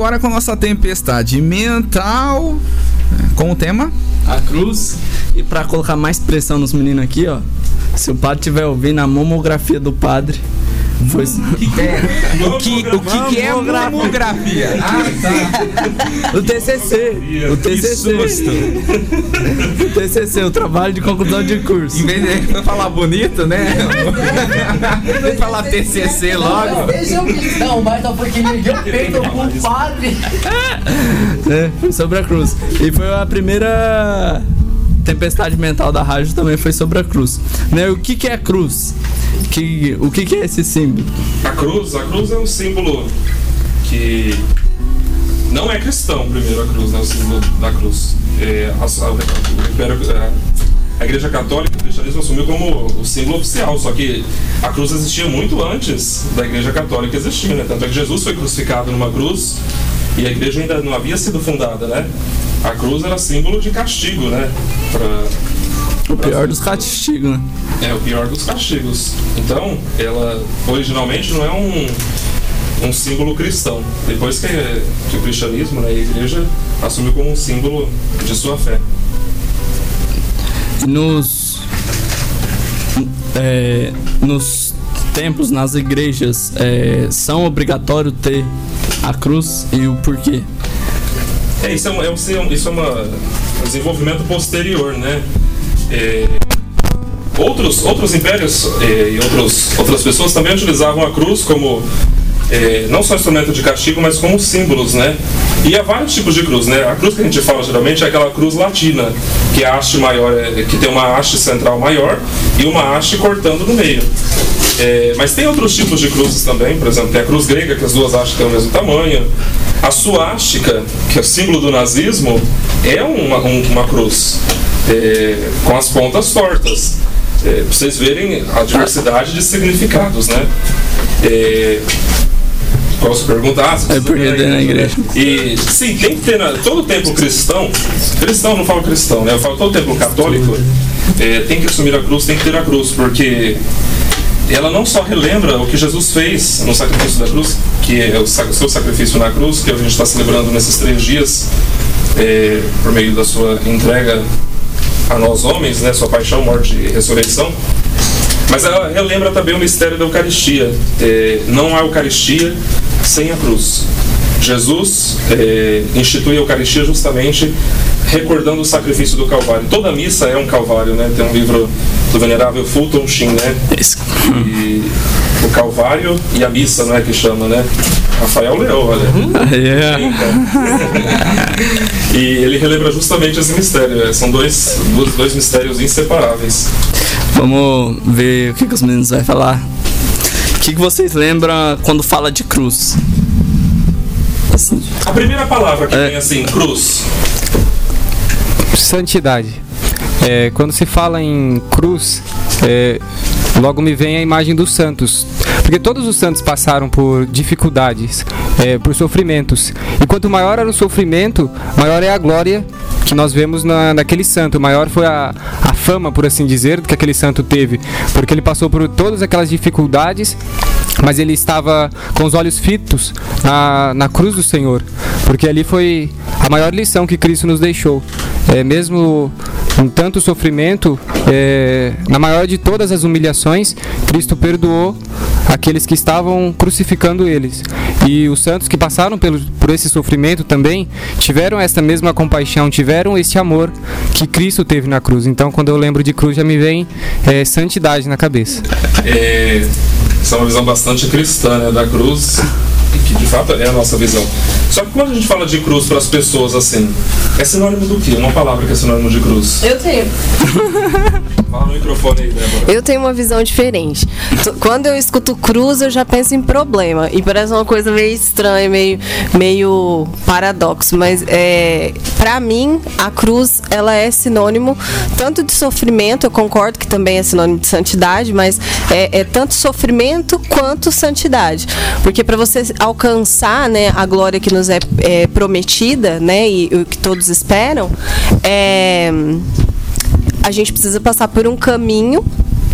agora com a nossa tempestade mental. Com o tema? A cruz. E para colocar mais pressão nos meninos aqui, ó. Se o padre estiver ouvindo a mamografia do padre, foi... O que, é? o que, o que, que é mamografia? Ah, tá. O TCC. O TCC. o TCC, o trabalho de conclusão de curso. Em vez de falar bonito, né? Vem falar TCC logo. Não, mas não, porque ninguém peito com o padre. É, foi sobre a cruz. E foi a primeira tempestade mental da rádio também foi sobre a cruz. Né? O que, que é a cruz? Que, o que, que é esse símbolo? A cruz, a cruz é um símbolo que não é cristão, primeiro a cruz, né? O símbolo da cruz. É, a, a, a, a Igreja Católica, o cristianismo assumiu como o símbolo oficial, só que a cruz existia muito antes da Igreja Católica existir, né? Tanto é que Jesus foi crucificado numa cruz e a igreja ainda não havia sido fundada, né? A cruz era símbolo de castigo, né? Pra, o pior dos castigos, né? É, o pior dos castigos. Então, ela originalmente não é um, um símbolo cristão. Depois que, que o cristianismo, né, a igreja, assumiu como um símbolo de sua fé. Nos, é, nos templos, nas igrejas, é, são obrigatório ter a cruz e o porquê? É, isso é, é um, isso é uma, um desenvolvimento posterior, né? É, outros, outros impérios é, e outros, outras pessoas também utilizavam a cruz como é, não só instrumento de castigo, mas como símbolos, né? E há vários tipos de cruz, né? A cruz que a gente fala geralmente é aquela cruz latina, que a haste maior é, que tem uma haste central maior e uma haste cortando no meio. É, mas tem outros tipos de cruzes também, por exemplo, tem a cruz grega, que as duas hastes têm o mesmo tamanho. A suástica, que é o símbolo do nazismo, é uma, um, uma cruz é, com as pontas tortas. É, para vocês verem a diversidade de significados, né? É, Posso perguntar? Se é porque tem na igreja. E sim, tem que ter na, todo templo cristão, cristão não falo cristão, né? Eu falo todo templo católico, é, tem que assumir a cruz, tem que ter a cruz, porque ela não só relembra o que Jesus fez no sacrifício da cruz, que é o seu sacrifício na cruz, que a gente está celebrando nesses três dias, é, por meio da sua entrega a nós homens, né, sua paixão, morte e ressurreição. Mas ela relembra também o mistério da Eucaristia. É, não há Eucaristia sem a cruz. Jesus é, institui a Eucaristia justamente recordando o sacrifício do Calvário. Toda missa é um Calvário, né? Tem um livro do venerável Fulton Sheen, né? E o Calvário e a missa, não é que chama, né? Rafael leu, olha. Yeah. e ele relembra justamente esse mistério. É, são dois, dois mistérios inseparáveis. Vamos ver o que, que os meninos vão falar. O que, que vocês lembram quando fala de cruz? Assim. A primeira palavra que é. vem assim, cruz. Santidade. É, quando se fala em cruz, é, logo me vem a imagem dos santos. Porque todos os santos passaram por dificuldades, é, por sofrimentos. E quanto maior era o sofrimento, maior é a glória que nós vemos na, naquele santo. Maior foi a, a fama, por assim dizer, que aquele santo teve. Porque ele passou por todas aquelas dificuldades mas ele estava com os olhos fitos na, na cruz do Senhor, porque ali foi a maior lição que Cristo nos deixou. É, mesmo com tanto sofrimento, é, na maior de todas as humilhações, Cristo perdoou aqueles que estavam crucificando eles. E os santos que passaram pelo, por esse sofrimento também tiveram essa mesma compaixão, tiveram esse amor que Cristo teve na cruz. Então, quando eu lembro de cruz, já me vem é, santidade na cabeça. É, essa é uma visão bastante cristã né, da cruz que de fato é a nossa visão. Só que quando a gente fala de cruz para as pessoas assim, é sinônimo do quê? Uma palavra que é sinônimo de cruz. Eu tenho. Fala no microfone aí, Débora. Eu tenho uma visão diferente. Quando eu escuto cruz, eu já penso em problema. E parece uma coisa meio estranha, meio, meio paradoxo. Mas é, para mim, a cruz ela é sinônimo tanto de sofrimento, eu concordo que também é sinônimo de santidade, mas é, é tanto sofrimento quanto santidade. Porque para você alcançar né, a glória que nos é, é prometida, né, e o que todos esperam, é, a gente precisa passar por um caminho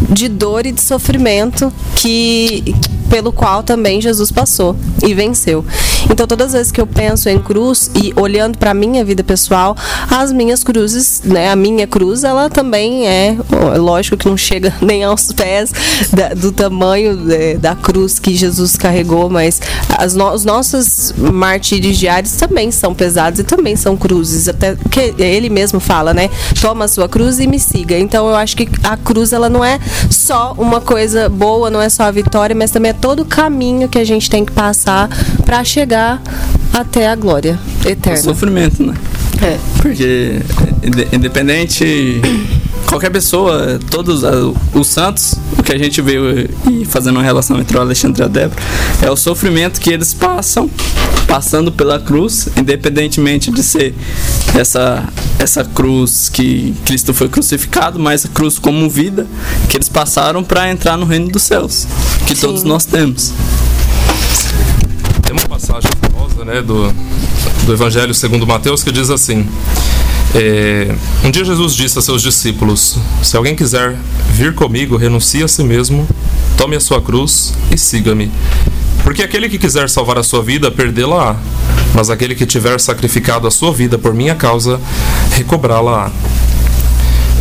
de dor e de sofrimento que pelo qual também Jesus passou e venceu. Então, todas as vezes que eu penso em cruz e olhando para minha vida pessoal, as minhas cruzes, né, a minha cruz, ela também é, lógico que não chega nem aos pés da, do tamanho de, da cruz que Jesus carregou, mas as no, os nossos martírios diários também são pesados e também são cruzes, até que ele mesmo fala, né? Toma a sua cruz e me siga. Então, eu acho que a cruz ela não é só uma coisa boa, não é só a vitória, mas também é todo o caminho que a gente tem que passar para chegar até a glória O eterna. sofrimento, né? É. Porque inde- independente qualquer pessoa, todos ah, os santos, o que a gente veio e fazendo uma relação entre o Alexandre e a Débora, é o sofrimento que eles passam, passando pela cruz, independentemente de ser essa essa cruz que Cristo foi crucificado, mas a cruz como vida que eles passaram para entrar no reino dos céus, que Sim. todos nós temos. Tem uma passagem famosa né, do, do Evangelho segundo Mateus que diz assim: é, Um dia Jesus disse a seus discípulos: Se alguém quiser vir comigo, renuncie a si mesmo, tome a sua cruz e siga-me. Porque aquele que quiser salvar a sua vida, perdê-la-á. Mas aquele que tiver sacrificado a sua vida por minha causa, recobrá-la-á.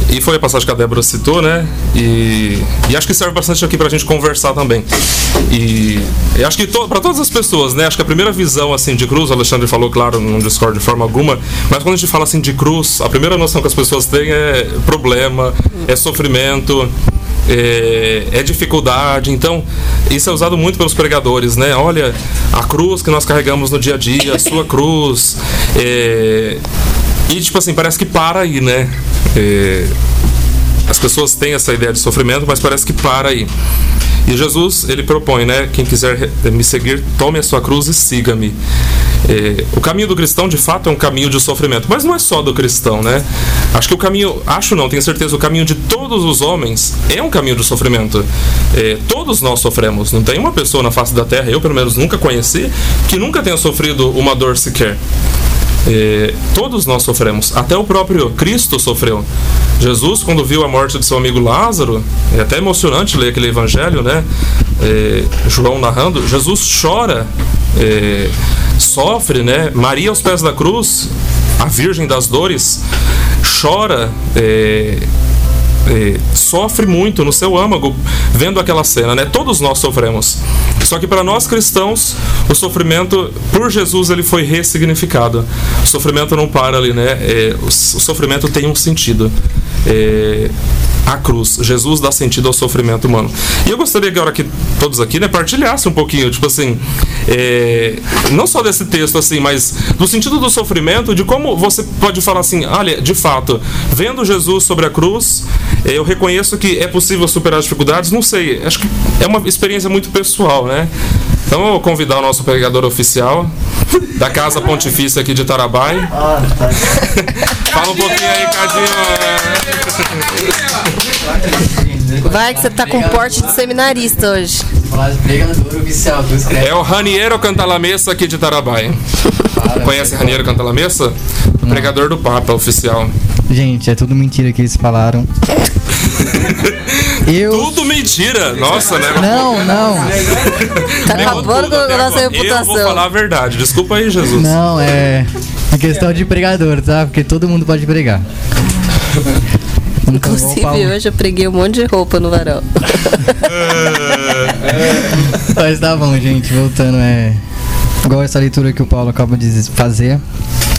E foi a passagem que a Débora citou, né? E, e acho que serve bastante aqui pra gente conversar também. E, e acho que to, para todas as pessoas, né? Acho que a primeira visão assim de cruz, o Alexandre falou, claro, não discordo de forma alguma, mas quando a gente fala assim de cruz, a primeira noção que as pessoas têm é problema, é sofrimento, é, é dificuldade. Então, isso é usado muito pelos pregadores, né? Olha, a cruz que nós carregamos no dia a dia, a sua cruz. é, e, tipo assim, parece que para aí, né? É, as pessoas têm essa ideia de sofrimento, mas parece que para aí. E Jesus, ele propõe, né? Quem quiser me seguir, tome a sua cruz e siga-me. É, o caminho do cristão, de fato, é um caminho de sofrimento, mas não é só do cristão, né? Acho que o caminho, acho não, tenho certeza, o caminho de todos os homens é um caminho de sofrimento. É, todos nós sofremos. Não tem uma pessoa na face da terra, eu pelo menos nunca conheci, que nunca tenha sofrido uma dor sequer. É, todos nós sofremos, até o próprio Cristo sofreu. Jesus, quando viu a morte de seu amigo Lázaro, é até emocionante ler aquele evangelho, né? É, João narrando, Jesus chora, é, sofre, né? Maria aos pés da cruz, a Virgem das Dores, chora. É, sofre muito no seu âmago vendo aquela cena, né? Todos nós sofremos. Só que para nós cristãos, o sofrimento por Jesus ele foi ressignificado. O sofrimento não para ali, né? É, o, sofrimento tem um sentido. É, a cruz, Jesus dá sentido ao sofrimento humano. E eu gostaria que agora que todos aqui, né, partilhassem um pouquinho, tipo assim, é, não só desse texto assim, mas do sentido do sofrimento, de como você pode falar assim, olha, de fato, vendo Jesus sobre a cruz, eu reconheço que é possível superar as dificuldades, não sei, acho que é uma experiência muito pessoal, né? Então eu vou convidar o nosso pregador oficial da Casa Pontifícia aqui de Tarabai. Fala um pouquinho aí, Cadinho. Vai que você tá com porte de seminarista hoje. Falar de pregador oficial, tu escreve. É o Raniero Cantalamessa aqui de Tarabai. Conhece Raniero Cantalamessa? O pregador do Papa oficial. Gente, é tudo mentira que eles falaram. Eu. Tudo mentira! Nossa, né? Não, não. Tá acabando com a nossa Eu vou reputação. falar a verdade. Desculpa aí, Jesus. Não, é. Em questão de pregador, tá? Porque todo mundo pode pregar. Então, Inclusive, pra- hoje eu preguei um monte de roupa no varal. Mas tá bom, gente, voltando, é. Igual essa leitura que o Paulo acaba de fazer,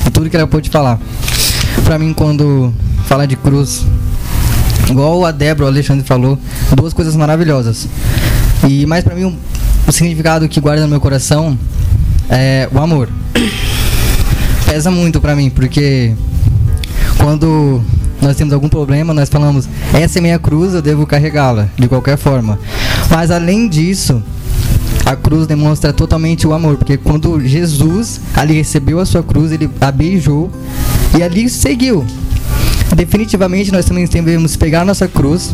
e tudo que ela pôde falar. Pra mim, quando fala de cruz, igual a Débora, o Alexandre falou, duas coisas maravilhosas. E mais pra mim, o, o significado que guarda no meu coração é o amor. Pesa muito pra mim, porque quando nós temos algum problema, nós falamos, essa é minha cruz, eu devo carregá-la, de qualquer forma. Mas além disso, a cruz demonstra totalmente o amor, porque quando Jesus ali recebeu a sua cruz, ele a beijou e ali seguiu. Definitivamente nós também devemos pegar nossa cruz,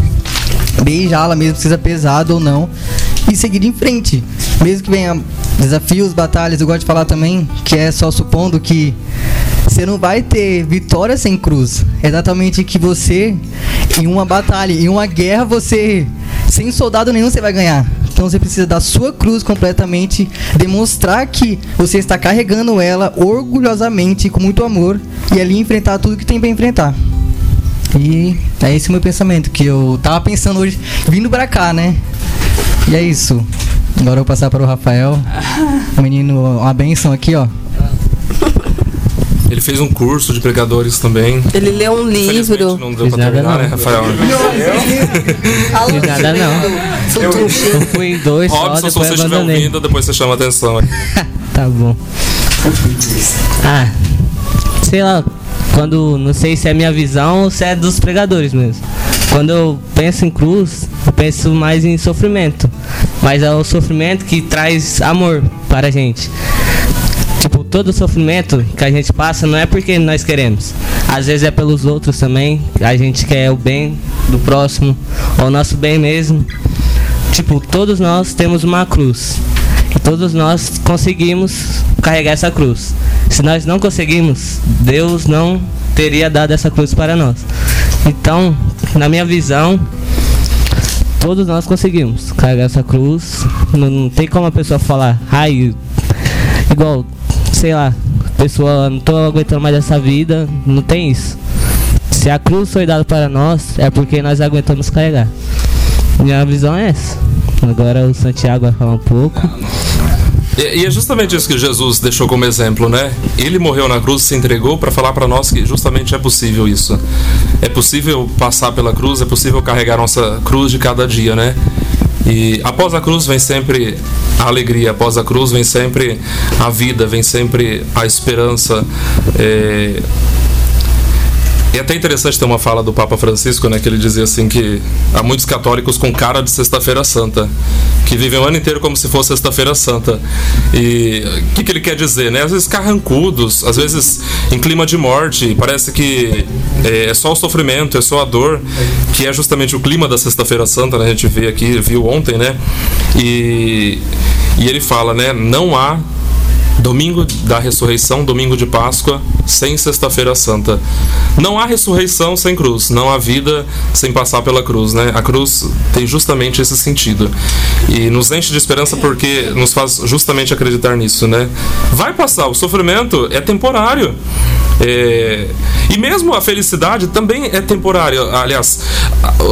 beijá-la mesmo, que seja pesado ou não, e seguir em frente. Mesmo que venha desafios, batalhas, eu gosto de falar também que é só supondo que você não vai ter vitória sem cruz. É Exatamente que você, em uma batalha, em uma guerra, você, sem soldado nenhum, você vai ganhar. Então você precisa da sua cruz completamente, demonstrar que você está carregando ela orgulhosamente, com muito amor, e ali enfrentar tudo que tem para enfrentar. E é esse o meu pensamento, que eu tava pensando hoje, vindo pra cá, né? E é isso. Agora eu vou passar para o Rafael. O menino, uma benção aqui, ó. Ele fez um curso de pregadores também. Ele leu um livro. não deu Fiz pra nada terminar, não. né, Rafael? Fiz nada não. Eu fui em dois só, Robson, se depois você estiver ouvindo, depois você chama atenção. Tá bom. Ah, sei lá, quando. Não sei se é minha visão ou se é dos pregadores mesmo. Quando eu penso em cruz, eu penso mais em sofrimento. Mas é o sofrimento que traz amor para a gente. Todo sofrimento que a gente passa não é porque nós queremos. Às vezes é pelos outros também. A gente quer o bem do próximo, ou o nosso bem mesmo. Tipo, todos nós temos uma cruz. E todos nós conseguimos carregar essa cruz. Se nós não conseguimos, Deus não teria dado essa cruz para nós. Então, na minha visão, todos nós conseguimos carregar essa cruz. Não, não tem como a pessoa falar, ai, igual, sei lá, pessoa, não tô aguentando mais essa vida. Não tem isso. Se a cruz foi dada para nós, é porque nós aguentamos carregar. Minha visão é essa. Agora o Santiago vai falar um pouco. E, é justamente isso que Jesus deixou como exemplo, né? Ele morreu na cruz, se entregou para falar para nós que justamente é possível isso. É possível passar pela cruz, é possível carregar nossa cruz de cada dia, né? E após a cruz vem sempre a alegria, após a cruz vem sempre a vida, vem sempre a esperança. É, E é até interessante ter uma fala do Papa Francisco, né, que ele dizia assim que há muitos católicos com cara de Sexta-feira Santa, que vivem o ano inteiro como se fosse Sexta-feira Santa. E o que, que ele quer dizer, né? Às vezes carrancudos, às vezes em clima de morte, parece que é, é só o sofrimento, é só a dor, que é justamente o clima da Sexta-feira Santa, né? A gente vê aqui, viu ontem, né? E, e ele fala, né? Não há Domingo da ressurreição, domingo de Páscoa, sem Sexta-feira Santa. Não há ressurreição sem cruz, não há vida sem passar pela cruz, né? A cruz tem justamente esse sentido. E nos enche de esperança porque nos faz justamente acreditar nisso, né? Vai passar, o sofrimento é temporário. É, E mesmo a felicidade também é temporária. Aliás,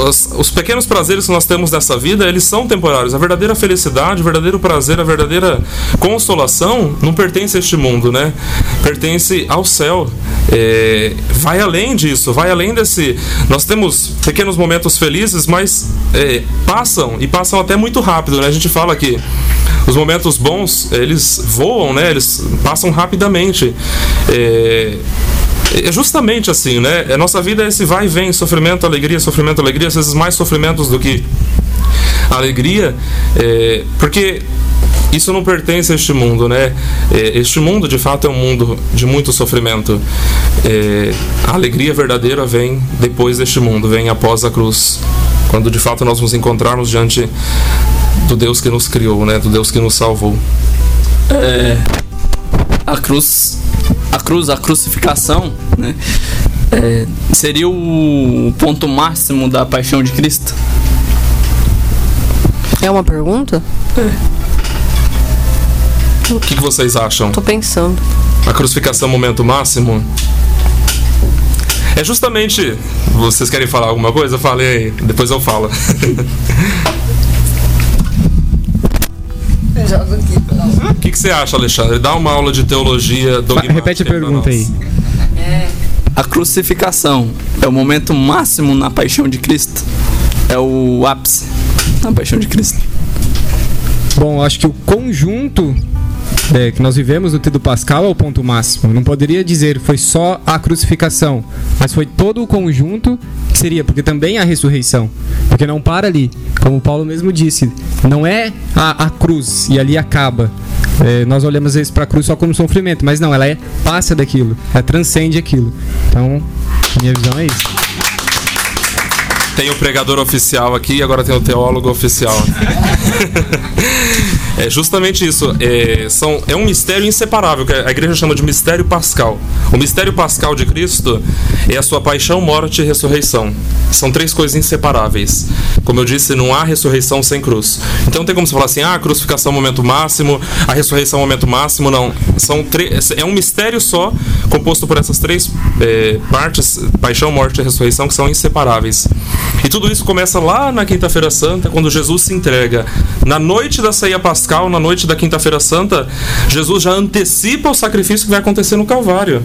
os, os pequenos prazeres que nós temos nessa vida, eles são temporários. A verdadeira felicidade, o verdadeiro prazer, a verdadeira consolação não pertence a este mundo, né? Pertence ao céu. É, vai além disso, vai além desse. Nós temos pequenos momentos felizes, mas é, passam e passam até muito rápido, né? A gente fala que os momentos bons eles voam, né? Eles passam rapidamente. É, é justamente assim, né? A nossa vida é esse vai e vem, sofrimento, alegria, sofrimento, alegria, às vezes mais sofrimentos do que alegria, é, porque isso não pertence a este mundo, né? É, este mundo, de fato, é um mundo de muito sofrimento. É, a alegria verdadeira vem depois deste mundo, vem após a cruz, quando de fato nós nos encontrarmos diante do Deus que nos criou, né? Do Deus que nos salvou. É, a cruz, a cruz, a crucificação, né? é, seria o ponto máximo da paixão de Cristo. É uma pergunta? O que, que vocês acham? Tô pensando. A crucificação é o momento máximo? É justamente. Vocês querem falar alguma coisa? Falei aí, depois eu falo. O que, que você acha, Alexandre? Dá uma aula de teologia dogmática Repete a pergunta aí. A crucificação é o momento máximo na paixão de Cristo. É o ápice na paixão de Cristo. Bom, eu acho que o conjunto é, que nós vivemos no Trido Pascal é o ponto máximo. Não poderia dizer foi só a crucificação, mas foi todo o conjunto que seria, porque também a ressurreição. Porque não para ali, como Paulo mesmo disse, não é a, a cruz e ali acaba. É, nós olhamos às vezes para a cruz só como sofrimento, mas não, ela é passa daquilo, ela transcende aquilo. Então, minha visão é isso. Tem o pregador oficial aqui e agora tem o teólogo oficial. É justamente isso. É, são, é um mistério inseparável, que a igreja chama de mistério pascal. O mistério pascal de Cristo é a sua paixão, morte e ressurreição. São três coisas inseparáveis. Como eu disse, não há ressurreição sem cruz. Então não tem como você falar assim, ah, a crucificação é o momento máximo, a ressurreição é o momento máximo. Não. São é um mistério só, composto por essas três é, partes, paixão, morte e ressurreição, que são inseparáveis. E tudo isso começa lá na Quinta-feira Santa, quando Jesus se entrega. Na noite da ceia pascal, na noite da Quinta-feira Santa, Jesus já antecipa o sacrifício que vai acontecer no Calvário.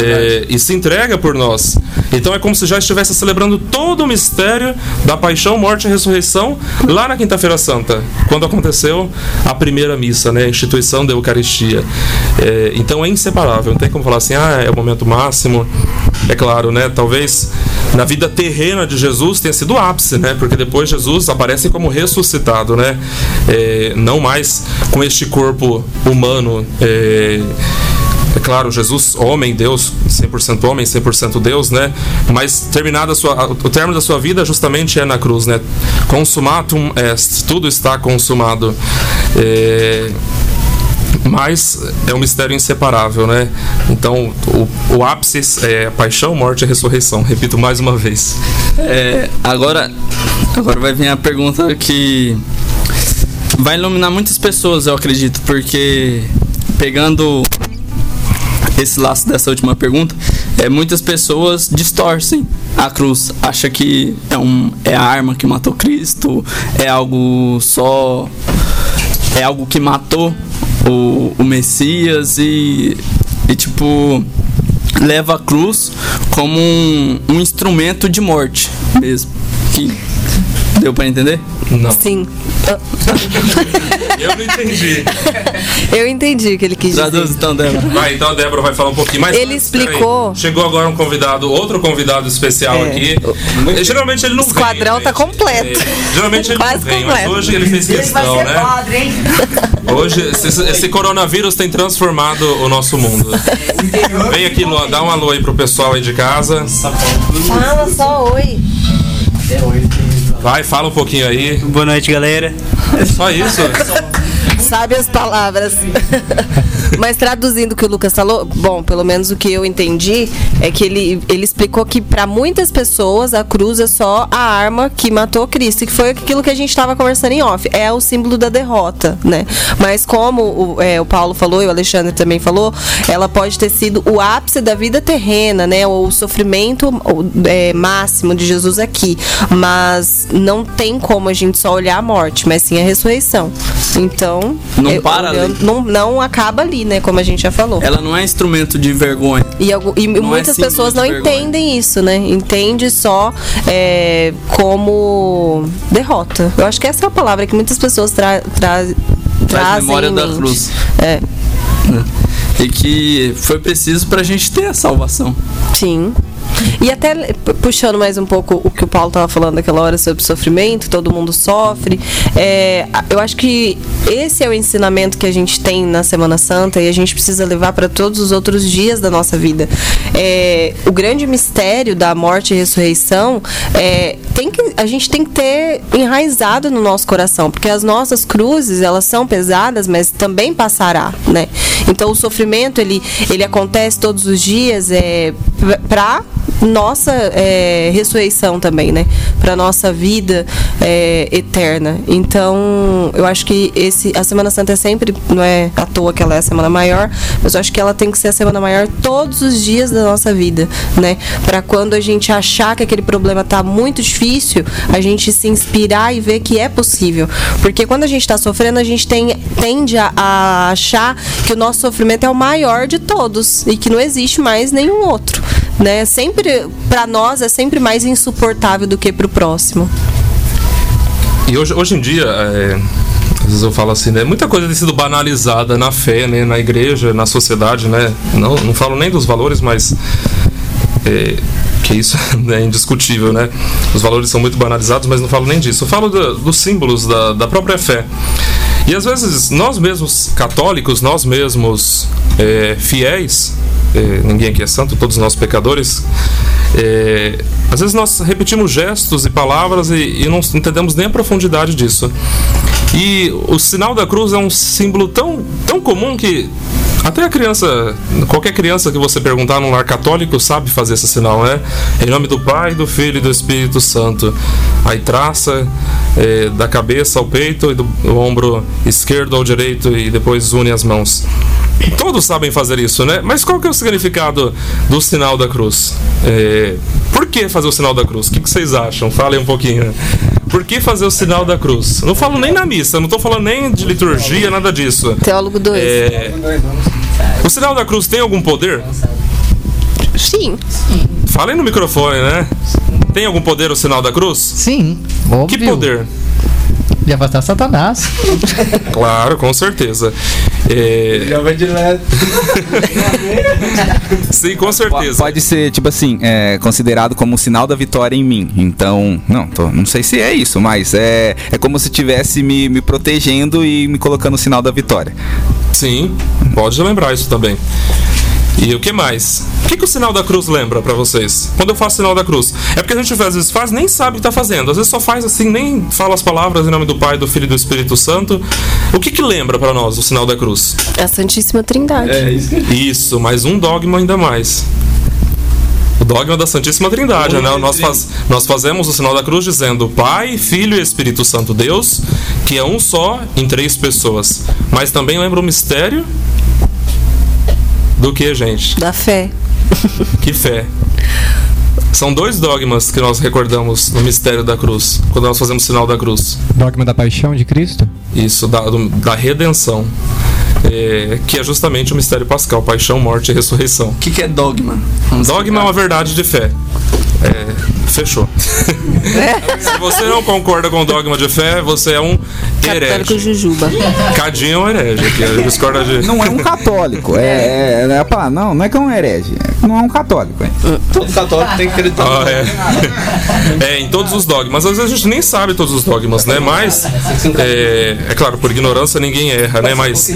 É, e se entrega por nós. Então é como se já estivesse celebrando todo o mistério da paixão, morte e ressurreição lá na Quinta-feira Santa, quando aconteceu a primeira missa, né, a instituição da Eucaristia. É, então é inseparável, não tem como falar assim, ah, é o momento máximo. É claro, né? Talvez na vida terrena de Jesus tenha sido o ápice, né? Porque depois Jesus aparece como ressuscitado, né? É, não mais com este corpo humano. É, é claro, Jesus, homem, Deus, 100% homem, 100% Deus, né? Mas terminada sua, o término da sua vida justamente é na cruz, né? Consumatum est, tudo está consumado. É, mas é um mistério inseparável, né? Então, o, o ápice é paixão, morte e ressurreição. Repito mais uma vez. É, agora, agora vai vir a pergunta que vai iluminar muitas pessoas, eu acredito, porque pegando esse laço dessa última pergunta, é, muitas pessoas distorcem a cruz, acha que é, um, é a arma que matou Cristo, é algo só, é algo que matou o, o Messias e, e tipo leva a cruz como um, um instrumento de morte mesmo. Que deu para entender? Não. Sim. Eu não entendi. Eu entendi o que ele quis Traduz dizer. então, Débora. Vai, então a Débora vai falar um pouquinho mais. Ele antes, explicou. Chegou agora um convidado, outro convidado especial É. aqui. Geralmente ele não O vem. esquadrão tá gente. completo. É, geralmente ele Quase não vem, completo. mas hoje ele fez questão, né? Hoje esse, esse coronavírus tem transformado o nosso mundo. Vem aqui, Lu, dá um alô aí pro pessoal aí de casa. Fala só oi. Vai, fala um pouquinho aí. Boa noite, galera. Só isso? Sabe as palavras. Mas traduzindo o que o Lucas falou, bom, pelo menos o que eu entendi é que ele, ele explicou que para muitas pessoas a cruz é só a arma que matou Cristo, que foi aquilo que a gente estava conversando em off. É o símbolo da derrota, né? Mas como o, é, o Paulo falou e o Alexandre também falou, ela pode ter sido o ápice da vida terrena, né? Ou o sofrimento é, máximo de Jesus aqui. Mas não tem como a gente só olhar a morte, mas sim a ressurreição. Então, Não é, para ali. não, não acaba ali, né? Como a gente já falou. Ela não é instrumento de vergonha. E, e é muitas símbolo pessoas não entendem isso, né? Entende só é, como derrota. Eu acho que essa é a palavra que muitas pessoas tra tra Traz trazem memória em da cruz. É, né? E que foi preciso pra gente ter a salvação. sim. E até puxando mais um pouco o que o Paulo estava falando naquela hora sobre sofrimento, todo mundo sofre. é, eu acho que esse é o ensinamento que a gente tem na Semana Santa e a gente precisa levar para todos os outros dias da nossa vida. É, o grande mistério da morte e ressurreição é, tem que, a gente tem que ter enraizado no nosso coração, porque as nossas cruzes elas são pesadas, mas também passará, né? Então o sofrimento ele, ele acontece todos os dias é, para nossa é, ressurreição também, né? Para nossa vida é, eterna. Então, eu acho que esse a Semana Santa é sempre, não é à toa que ela é a semana maior, mas eu acho que ela tem que ser a semana maior todos os dias da nossa vida, né? Para quando a gente achar que aquele problema tá muito difícil, a gente se inspirar e ver que é possível. Porque quando a gente está sofrendo, a gente tem, tende a, a achar que o nosso sofrimento é o maior de todos e que não existe mais nenhum outro né? Sempre para nós é sempre mais insuportável do que para o próximo. E hoje, hoje em dia, é, às vezes eu falo assim, né? Muita coisa tem sido banalizada na fé, né? Na igreja, na sociedade, né? Não, não falo nem dos valores, mas é, que isso é indiscutível, né? Os valores são muito banalizados, mas não falo nem disso. Eu falo do- dos símbolos da, da própria fé. E às vezes nós mesmos católicos, nós mesmos é, fiéis, é, ninguém aqui é santo, todos nós pecadores, é, às vezes nós repetimos gestos e palavras e, e não entendemos nem a profundidade disso. E o sinal da cruz é um símbolo tão, tão comum que até a criança, qualquer criança que você perguntar num lar católico sabe fazer esse sinal, né? Em nome do Pai, do Filho e do Espírito Santo. Aí traça eh, da cabeça ao peito e do, ombro esquerdo ao direito e depois une as mãos. Todos sabem fazer isso, né? Mas qual que é o significado do sinal da cruz? Eh, por que fazer o sinal da cruz? O que, que vocês acham? Falem um pouquinho. Por que fazer o sinal da cruz? Não falo nem na missa, não estou falando nem de liturgia, nada disso. Teólogo 2. É, o sinal da cruz tem algum poder? Sim. Falem no microfone, né? Tem algum poder o sinal da cruz? Sim, Que óbvio. poder? De afastar Satanás. Claro, com certeza. É, Já vai direto. sim, com certeza. Pode ser, tipo assim, é, considerado como um sinal da vitória em mim. Então, não, tô- não sei se é isso, mas é, é como se estivesse me, me protegendo e me colocando o sinal da vitória. Sim, pode lembrar isso também. E o que mais? O que, que o sinal da cruz lembra pra vocês? Quando eu faço o sinal da cruz? É porque a gente às vezes faz, nem sabe o que tá fazendo. Às vezes só faz assim, nem fala as palavras em nome do Pai, do Filho e do Espírito Santo. O que que lembra pra nós o sinal da cruz? A Santíssima Trindade. É isso que Isso, mais um dogma ainda mais. O dogma da Santíssima Trindade, né? Nós, faz- nós fazemos o sinal da cruz dizendo Pai, Filho e Espírito Santo Deus, que é um só em três pessoas. Mas também lembra o mistério do que, gente? Da fé. Que fé. São dois dogmas que nós recordamos no mistério da cruz, quando nós fazemos o sinal da cruz. Dogma da paixão de Cristo? Isso, da, do- da redenção. É, que é justamente o mistério pascal, paixão, morte e ressurreição. O que, que é dogma? Vamos Dogma é uma verdade de fé. É, fechou. Se você não concorda com o dogma de fé, você é um Católico herege. Jujuba. Cadinho é um herege, que ele discorda de. Não é um católico, é, é, é pá, não, não é que é um herege, não é um católico. é. todo católico tem que acreditar. Ah, é. é, em todos os dogmas. Às vezes a gente nem sabe todos os dogmas, né? Mas, é, é claro, por ignorância ninguém erra, né? Mas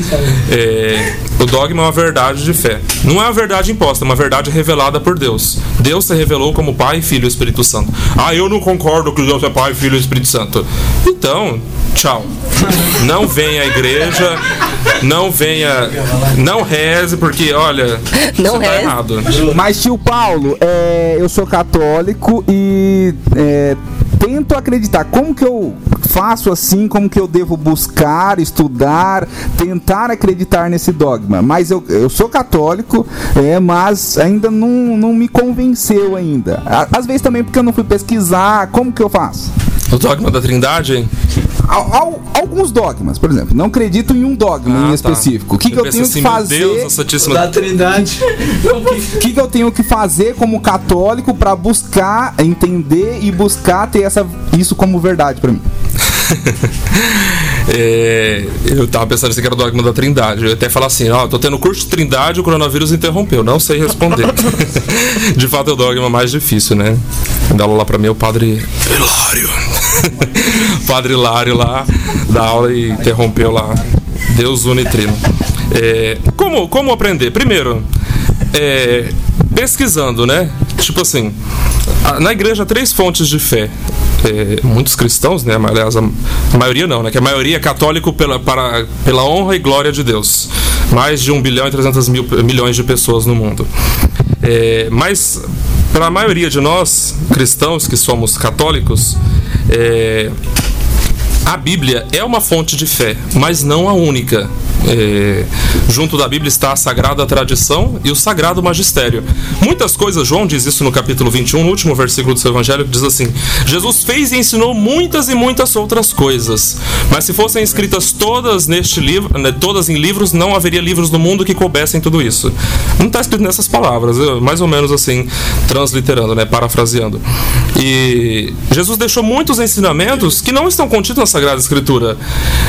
é, o dogma é uma verdade de fé. Não é uma verdade imposta, é uma verdade revelada por Deus. Deus se revelou como Pai, Filho e Espírito Santo. Ah, eu não concordo que Deus é Pai, Filho e Espírito Santo. Então, tchau. Não venha à igreja, não venha, não reze, porque, olha, Não você tá reze. errado. Mas, tio Paulo, é, eu sou católico e é, tento acreditar. Como que eu faço assim? Como que eu devo buscar, estudar, tentar acreditar nesse dogma? Mas eu, eu sou católico, é, mas ainda não, não me convenceu ainda. Às vezes também porque eu não fui pesquisar. Como que eu faço? O dogma da Trindade, hein? Al- al- alguns dogmas, por exemplo. Não acredito em um dogma Ah, em tá. específico. O que, que eu tenho assim, que fazer? Deus, a Santíssima Da Trindade. O que, que eu tenho que fazer como católico pra buscar entender e buscar ter essa, isso como verdade pra mim? É, eu tava pensando assim que era o dogma da Trindade. Eu ia até falar assim, ó, tô tendo curso de Trindade, o coronavírus interrompeu. Não sei responder. de fato é o dogma mais difícil, né? Dá aula lá pra mim é o padre Hilário. Padre Hilário lá, dá aula e interrompeu lá. Deus unitrino. É, como, como aprender? Primeiro, é, pesquisando, né? Tipo assim, na igreja há três fontes de fé. É, muitos cristãos, né? Aliás, a maioria não, né? Que a maioria é católico pela, para, pela honra e glória de Deus. Mais de 1 bilhão e 300 mil, milhões de pessoas no mundo. É, mas, para a maioria de nós, cristãos que somos católicos, é, a Bíblia é uma fonte de fé, mas não a única. É, junto da Bíblia está a sagrada tradição e o sagrado magistério. Muitas coisas, João diz isso no capítulo 21, no último versículo do seu evangelho, que diz assim: Jesus fez e ensinou muitas e muitas outras coisas, mas se fossem escritas todas neste livro, né, todas em livros, não haveria livros no mundo que coubessem tudo isso. Não está escrito nessas palavras, mais ou menos assim, transliterando, né, parafraseando. E Jesus deixou muitos ensinamentos que não estão contidos na Sagrada Escritura.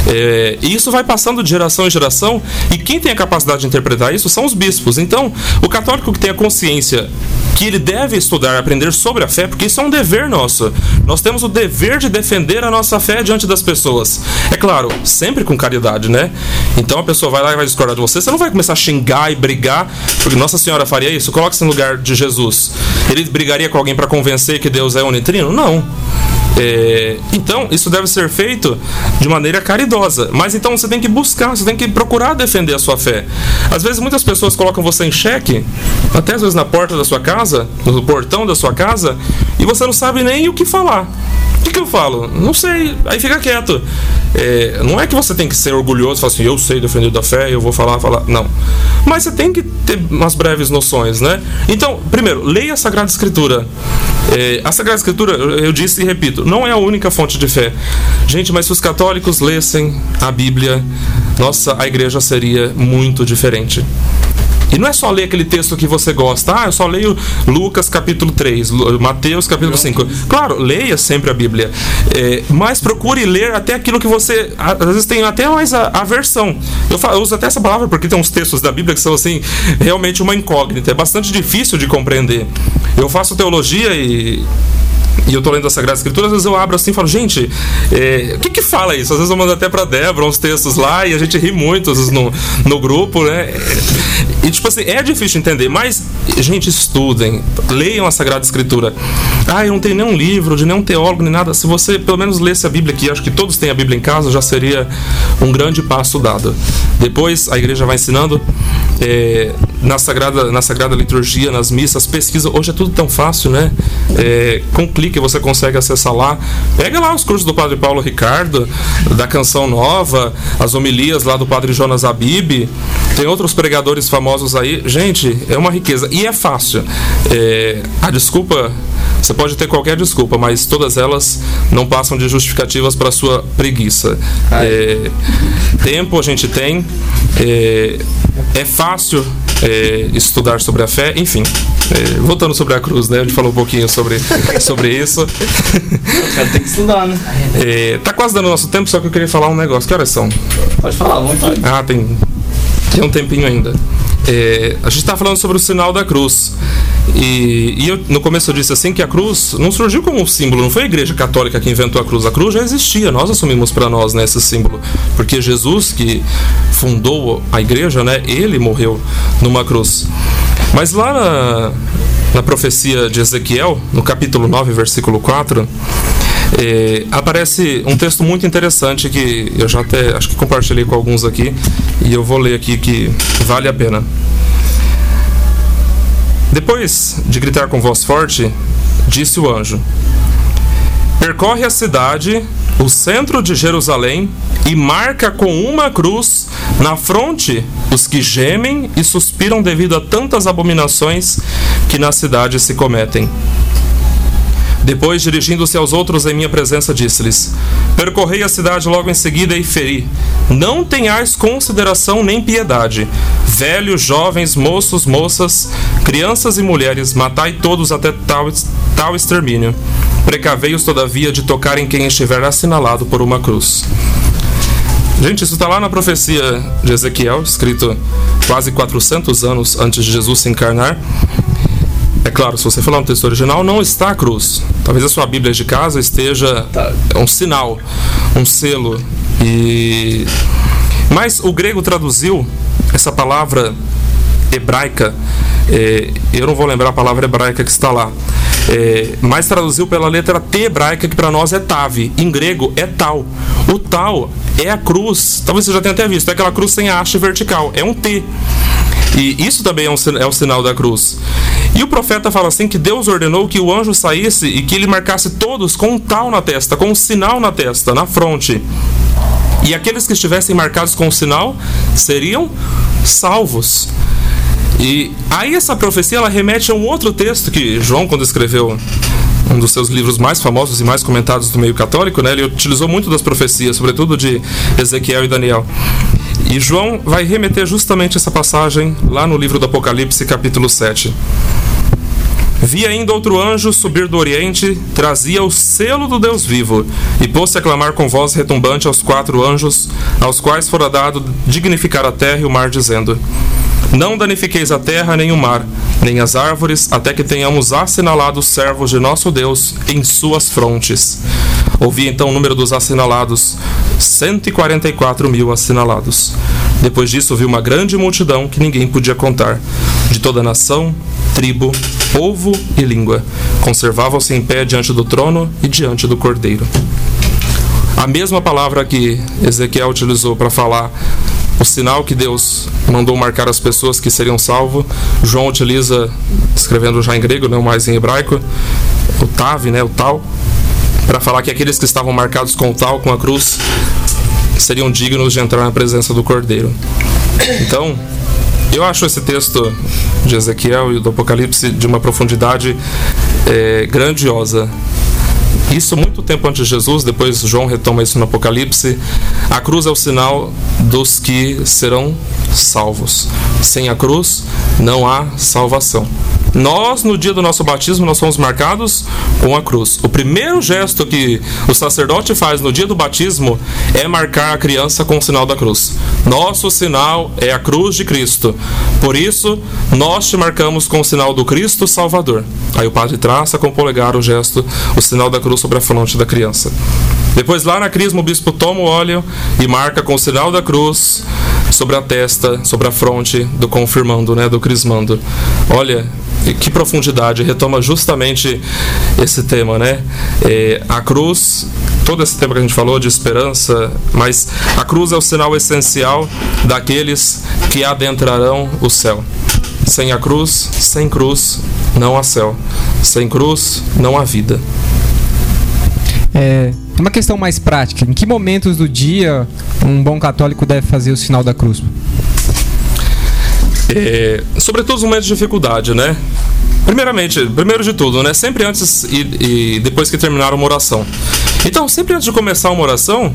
É, e isso vai passando de geração em geração, e quem tem a capacidade de interpretar isso são os bispos. Então, o católico que tem a consciência que ele deve estudar, aprender sobre a fé, porque isso é um dever nosso. Nós temos o dever de defender a nossa fé diante das pessoas. É claro, sempre com caridade, né? Então a pessoa vai lá e vai discordar de você, você não vai começar a xingar e brigar, porque Nossa Senhora faria isso. Coloque-se no lugar de Jesus. Ele brigaria com alguém para convencer que Deus é unitrino? Não. É, então, isso deve ser feito de maneira caridosa. Mas então você tem que buscar, você tem que procurar defender a sua fé. Às vezes muitas pessoas colocam você em xeque, até às vezes na porta da sua casa, no portão da sua casa, e você não sabe nem o que falar. O que, que eu falo? Não sei. Aí fica quieto. É, não é que você tem que ser orgulhoso falar assim, eu sei defender da fé, eu vou falar, falar. Não. Mas você tem que ter umas breves noções, né? Então, primeiro, leia a Sagrada Escritura. É, a Sagrada Escritura, eu, disse e repito, não é a única fonte de fé. Gente, mas se os católicos lessem a Bíblia, nossa, a igreja seria muito diferente. E não é só ler aquele texto que você gosta. Ah, eu só leio Lucas capítulo 3, Lu- Mateus capítulo 5. Claro, leia sempre a Bíblia. É, mas procure ler até aquilo que você. Às vezes tem até mais a, aversão. Eu, fa- eu uso até essa palavra porque tem uns textos da Bíblia que são assim, realmente uma incógnita. É bastante difícil de compreender. Eu faço teologia e. E eu tô lendo a Sagrada Escritura, às vezes eu abro assim e falo, gente, é, o que que fala isso? Às vezes eu mando até pra Débora uns textos lá e a gente ri muito às vezes, no, no grupo, né? E tipo assim, é difícil de entender, mas, gente, estudem, leiam a Sagrada Escritura. Ah, eu não tenho nenhum livro de nenhum teólogo nem nada. Se você pelo menos lesse a Bíblia aqui, acho que todos têm a Bíblia em casa, já seria um grande passo dado. Depois a igreja vai ensinando é, na, sagrada, na Sagrada Liturgia, nas missas, pesquisa. Hoje é tudo tão fácil, né? É, com clique você consegue acessar lá. Pega lá os cursos do Padre Paulo Ricardo, da Canção Nova, as homilias lá do Padre Jonas Abib. Tem outros pregadores famosos aí. Gente, é uma riqueza. E é fácil. É, a desculpa. Você pode ter qualquer desculpa, mas todas elas não passam de justificativas para sua preguiça. É, tempo a gente tem, é, é fácil é, estudar sobre a fé, enfim. é, voltando sobre a cruz, né? A gente falou um pouquinho sobre, sobre isso. Tem que estudar, né? É, tá quase dando nosso tempo, só que eu queria falar um negócio. Que horas são? Pode falar, à vontade. Ah, tem, tem um tempinho ainda. É, a gente está falando sobre o sinal da cruz. E, e eu, no começo eu disse assim que a cruz não surgiu como um símbolo, não foi a igreja católica que inventou a cruz. A cruz já existia, nós assumimos para nós né, esse símbolo. Porque Jesus, que fundou a igreja, né, ele morreu numa cruz. Mas lá na, na profecia de Ezequiel, no capítulo 9, versículo 4, é, aparece um texto muito interessante que eu já até acho que compartilhei com alguns aqui e eu vou ler aqui que vale a pena. Depois de gritar com voz forte, disse o anjo: Percorre a cidade, o centro de Jerusalém, e marca com uma cruz na fronte os que gemem e suspiram devido a tantas abominações que na cidade se cometem. Depois, dirigindo-se aos outros em minha presença, disse-lhes: Percorrei a cidade logo em seguida e feri. Não tenhais consideração nem piedade. Velhos, jovens, moços, moças, crianças e mulheres, matai todos até tal, tal extermínio. Precavei-os, todavia, de tocar em quem estiver assinalado por uma cruz. Gente, isso está lá na profecia de Ezequiel, escrito quase 400 anos antes de Jesus se encarnar. É claro, se você falar no texto original, não está a cruz. Talvez a sua Bíblia de casa esteja é um sinal, um selo. E mas o grego traduziu essa palavra hebraica. é, eu não vou lembrar a palavra hebraica que está lá. É, mas traduziu pela letra T hebraica, que para nós é Tave. Em grego é tal. O tal é a cruz. Talvez você já tenha até visto. É aquela cruz sem a haste vertical. É um T. E isso também é, um, é o sinal da cruz. E o profeta fala assim que Deus ordenou que o anjo saísse e que ele marcasse todos com um tal na testa, com um sinal na testa, na fronte. E aqueles que estivessem marcados com o sinal seriam salvos. E aí essa profecia ela remete a um outro texto que João quando escreveu um dos seus livros mais famosos e mais comentados do meio católico, né, ele utilizou muito das profecias, sobretudo de Ezequiel e Daniel. E João vai remeter justamente essa passagem lá no livro do Apocalipse, capítulo 7. Vi ainda outro anjo subir do oriente, trazia o selo do Deus vivo, e pôs-se a clamar com voz retumbante aos quatro anjos, aos quais fora dado dignificar a terra e o mar, dizendo: Não danifiqueis a terra nem o mar, nem as árvores, até que tenhamos assinalado os servos de nosso Deus em suas frontes. Ouvi então o número dos assinalados, 144 mil assinalados. Depois disso vi uma grande multidão que ninguém podia contar, de toda nação, tribo, povo e língua. Conservavam-se em pé diante do trono e diante do cordeiro. A mesma palavra que Ezequiel utilizou para falar o sinal que Deus mandou marcar as pessoas que seriam salvos, João utiliza, escrevendo já em grego, não mais em hebraico, o tav, né, o tal, para falar que aqueles que estavam marcados com tal, com a cruz, seriam dignos de entrar na presença do Cordeiro. Então, eu acho esse texto de Ezequiel e do Apocalipse de uma profundidade é, grandiosa. Isso muito tempo antes de Jesus, depois João retoma isso no Apocalipse. A cruz é o sinal dos que serão salvos. Sem a cruz não há salvação. Nós, no dia do nosso batismo, nós somos marcados com a cruz. O primeiro gesto que o sacerdote faz no dia do batismo é marcar a criança com o sinal da cruz. Nosso sinal é a cruz de Cristo. Por isso, nós te marcamos com o sinal do Cristo Salvador. Aí o padre traça com o polegar o gesto, o sinal da cruz sobre a fronte da criança. Depois, lá na crisma, o bispo toma o óleo e marca com o sinal da cruz sobre a testa, sobre a fronte do confirmando, né, do crismando. Olha, que profundidade, retoma justamente esse tema, né? É, a cruz, todo esse tema que a gente falou de esperança, mas a cruz é o sinal essencial daqueles que adentrarão o céu. Sem a cruz, sem cruz, não há céu. Sem cruz, não há vida. É, uma questão mais prática. Em que momentos do dia um bom católico deve fazer o sinal da cruz? É, sobretudo os momentos de dificuldade, né? Primeiramente, primeiro de tudo, né? Sempre antes e, e, depois que terminar uma oração. Então, sempre antes de começar uma oração,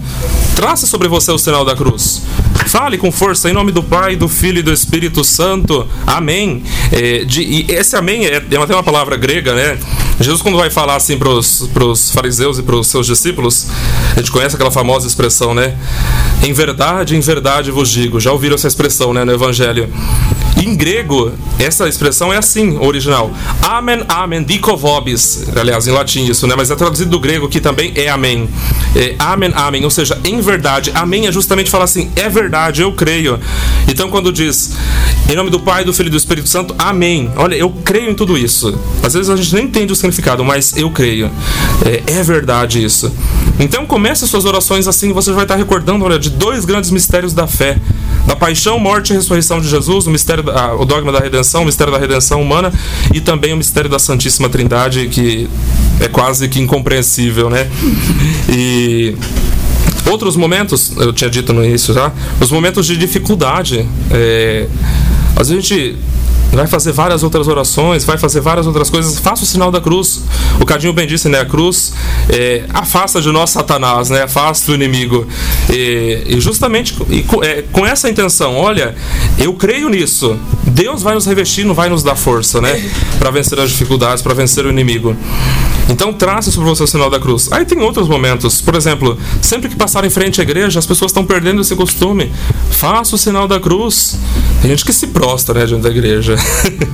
traça sobre você o sinal da cruz. Fale com força em nome do Pai, do Filho e do Espírito Santo. Amém. É, de, e esse amém é, é até uma palavra grega, né? Jesus, quando vai falar assim para os fariseus e para os seus discípulos, a gente conhece aquela famosa expressão, né? Em verdade, em verdade vos digo. Já ouviram essa expressão, né, no Evangelho? Em grego, essa expressão é assim, original. Amen, amen, dico vobis. Aliás, em latim isso, né? Mas é traduzido do grego que também é amém. É, amen, amen, ou seja, em verdade. Amém é justamente falar assim, é verdade, eu creio. Então, quando diz, em nome do Pai, do Filho e do Espírito Santo, amém. Olha, eu creio em tudo isso. Às vezes a gente nem entende o significado, mas eu creio. É, é verdade isso. Então, comece as suas orações assim, você vai estar recordando, olha, de dois grandes mistérios da fé da paixão, morte e ressurreição de Jesus, o mistério, da, o dogma da redenção, o mistério da redenção humana e também o mistério da Santíssima Trindade, que é quase que incompreensível, né? E outros momentos, eu tinha dito no início já, os momentos de dificuldade. É, a gente vai fazer várias outras orações, vai fazer várias outras coisas, faça o sinal da cruz. O Cadinho bem disse, né? A cruz é, afasta de nós Satanás, né? Afasta o inimigo. E, e justamente e, é, com essa intenção, olha, eu creio nisso. Deus vai nos revestir, não vai nos dar força, né? Para vencer as dificuldades, para vencer o inimigo. Então trace sobre você o sinal da cruz. Aí tem outros momentos, por exemplo, sempre que passar em frente à igreja, as pessoas estão perdendo esse costume. Faça o sinal da cruz. Tem gente que se prostra né, diante da igreja.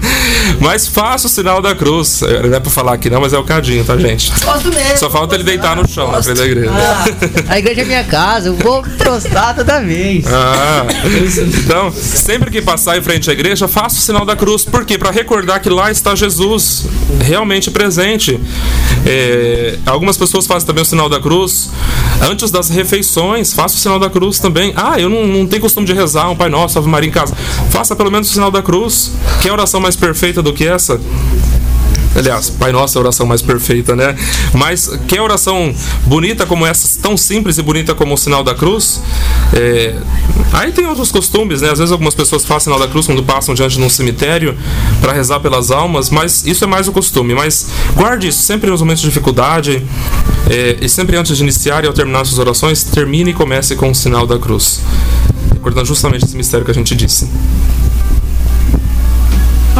mas faça o sinal da cruz. Não é pra falar aqui não, mas é o cadinho, tá, gente? Mesmo. Só falta ele deitar no chão na frente da igreja. Ah, a igreja é minha casa, eu vou prostrar toda vez. Ah, então, sempre que passar em frente à igreja, faça o sinal da cruz. Por quê? Para recordar que lá está Jesus, realmente presente. É, algumas pessoas fazem também o sinal da cruz antes das refeições. Faça o sinal da cruz também. Ah, eu não, não tenho costume de rezar um Pai Nosso, Ave Maria em casa. Faça pelo menos o sinal da cruz. Quer oração mais perfeita do que essa? Aliás, Pai Nosso é a oração mais perfeita, né? Mas quer oração bonita como essa, tão simples e bonita como o sinal da cruz? É... Aí tem outros costumes, né? Às vezes algumas pessoas fazem sinal da cruz quando passam diante de um cemitério para rezar pelas almas, mas isso é mais o costume. Mas guarde isso sempre nos momentos de dificuldade é... e sempre antes de iniciar e ao terminar suas orações, termine e comece com o sinal da cruz. Recordando justamente esse mistério que a gente disse.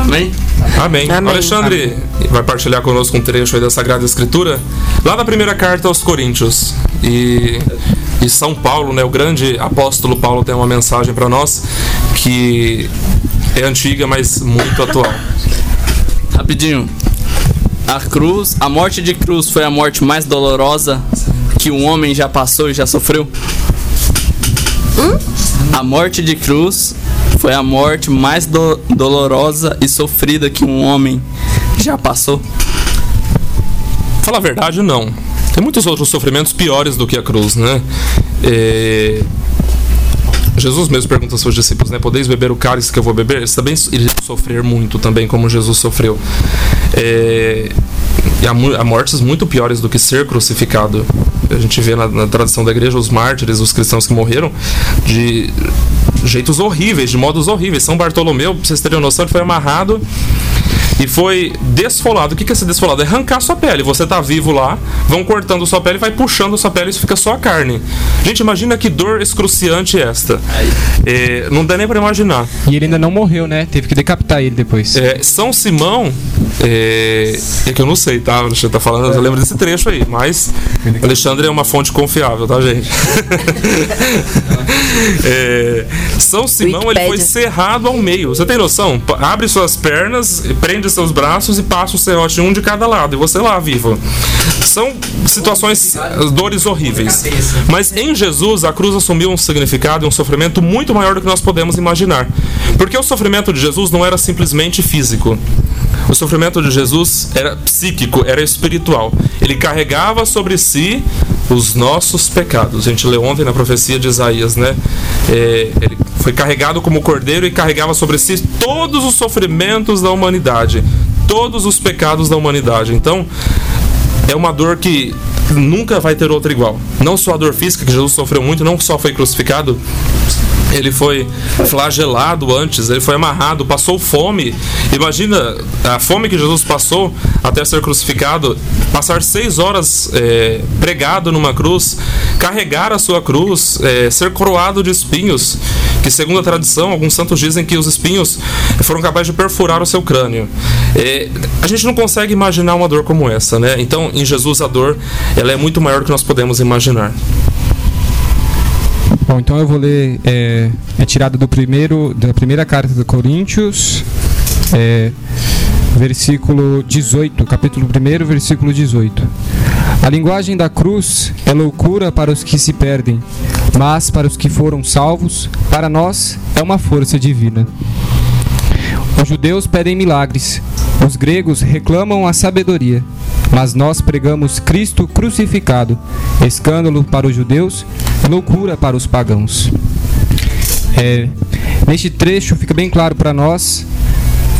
Amém? Amém. Amém. Alexandre Amém. vai partilhar conosco um trecho aí da Sagrada Escritura, lá da primeira carta aos Coríntios. E, e São Paulo, né, o grande apóstolo Paulo, tem uma mensagem para nós que é antiga, mas muito atual. Rapidinho. A cruz, a morte de cruz foi a morte mais dolorosa que um homem já passou e já sofreu? A morte de cruz foi a morte mais do- dolorosa e sofrida que um homem já passou? Fala a verdade, não. Tem muitos outros sofrimentos piores do que a cruz, né? É, Jesus mesmo pergunta aos seus discípulos, né? Podeis beber o cálice que eu vou beber? Eles também iriam sofrer muito também, como Jesus sofreu. É, e há, há mortes muito piores do que ser crucificado. A gente vê na, na tradição da igreja os mártires, os cristãos que morreram de jeitos horríveis, de modos horríveis. São Bartolomeu, pra vocês terem noção, ele foi amarrado e foi desfolado. O que que é ser desfolado? É arrancar sua pele. Você tá vivo lá, vão cortando sua pele, vai puxando sua pele e fica só a carne. Gente, imagina que dor excruciante é esta. É, não dá nem pra imaginar. E ele ainda não morreu, né? Teve que decapitar ele depois. É, São Simão, é, é que eu não sei, tá? Alexandre tá falando, eu lembro desse trecho aí, mas o Alexandre é uma fonte confiável, tá, gente? É, São Simão, ele foi cerrado ao meio. Você tem noção? Abre suas pernas, prende seus braços e passa o serrote um de cada lado, e você lá, vivo. São situações, dores horríveis. Mas em Jesus, a cruz assumiu um significado e um sofrimento muito maior do que nós podemos imaginar. Porque o sofrimento de Jesus não era simplesmente físico. O sofrimento de Jesus era psíquico, era espiritual. Ele carregava sobre si os nossos pecados. A gente leu ontem na profecia de Isaías, né? É, ele foi carregado como cordeiro e carregava sobre si todos os sofrimentos da humanidade, todos os pecados da humanidade. Então, é uma dor que nunca vai ter outra igual. Não só a dor física, que Jesus sofreu muito, não só foi crucificado, ele foi flagelado antes, ele foi amarrado, passou fome. Imagina a fome que Jesus passou até ser crucificado, passar seis horas é, pregado numa cruz, carregar a sua cruz, é, ser coroado de espinhos, que segundo a tradição, alguns santos dizem que os espinhos foram capazes de perfurar o seu crânio. É, a gente não consegue imaginar uma dor como essa, né? Então, em Jesus a dor, ela é muito maior do que nós podemos imaginar. Bom, então eu vou ler. É, é tirada do primeiro, da primeira carta de Coríntios, é, versículo 18, capítulo 1, versículo 18. A linguagem da cruz é loucura para os que se perdem, mas para os que foram salvos, para nós é uma força divina. Os judeus pedem milagres, os gregos reclamam a sabedoria, mas nós pregamos Cristo crucificado, escândalo para os judeus, loucura para os pagãos. É, neste trecho fica bem claro para nós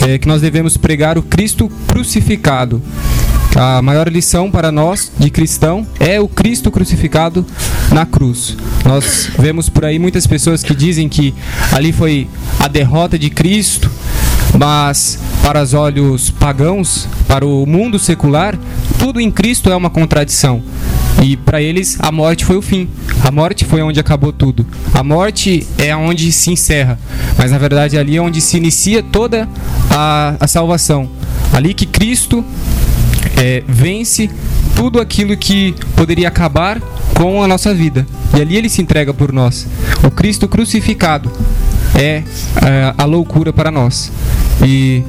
é, que nós devemos pregar o Cristo crucificado. A maior lição para nós de cristão é o Cristo crucificado na cruz. Nós vemos por aí muitas pessoas que dizem que ali foi a derrota de Cristo, mas para os olhos pagãos, para o mundo secular, tudo em Cristo é uma contradição. E para eles a morte foi o fim. A morte foi onde acabou tudo. A morte é onde se encerra, mas na verdade ali é onde se inicia toda a, a salvação. Ali que Cristo é, vence tudo aquilo que poderia acabar com a nossa vida. E ali ele se entrega por nós. O Cristo crucificado é, é, a loucura para nós. E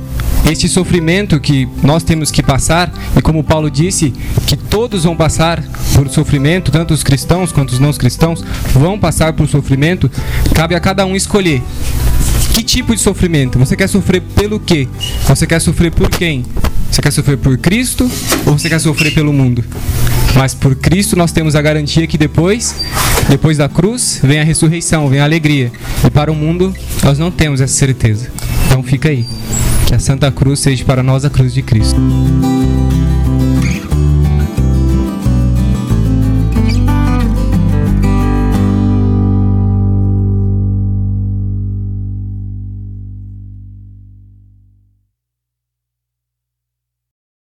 este sofrimento que nós temos que passar, e como Paulo disse, que todos vão passar por sofrimento, tanto os cristãos quanto os não cristãos vão passar por sofrimento, cabe a cada um escolher. Que tipo de sofrimento? Você quer sofrer pelo quê? Você quer sofrer por quem? Você quer sofrer por Cristo ou você quer sofrer pelo mundo? Mas por Cristo nós temos a garantia que depois, depois da cruz, vem a ressurreição, vem a alegria. E para o mundo nós não temos essa certeza. Então fica aí. Que a Santa Cruz seja para nós a cruz de Cristo.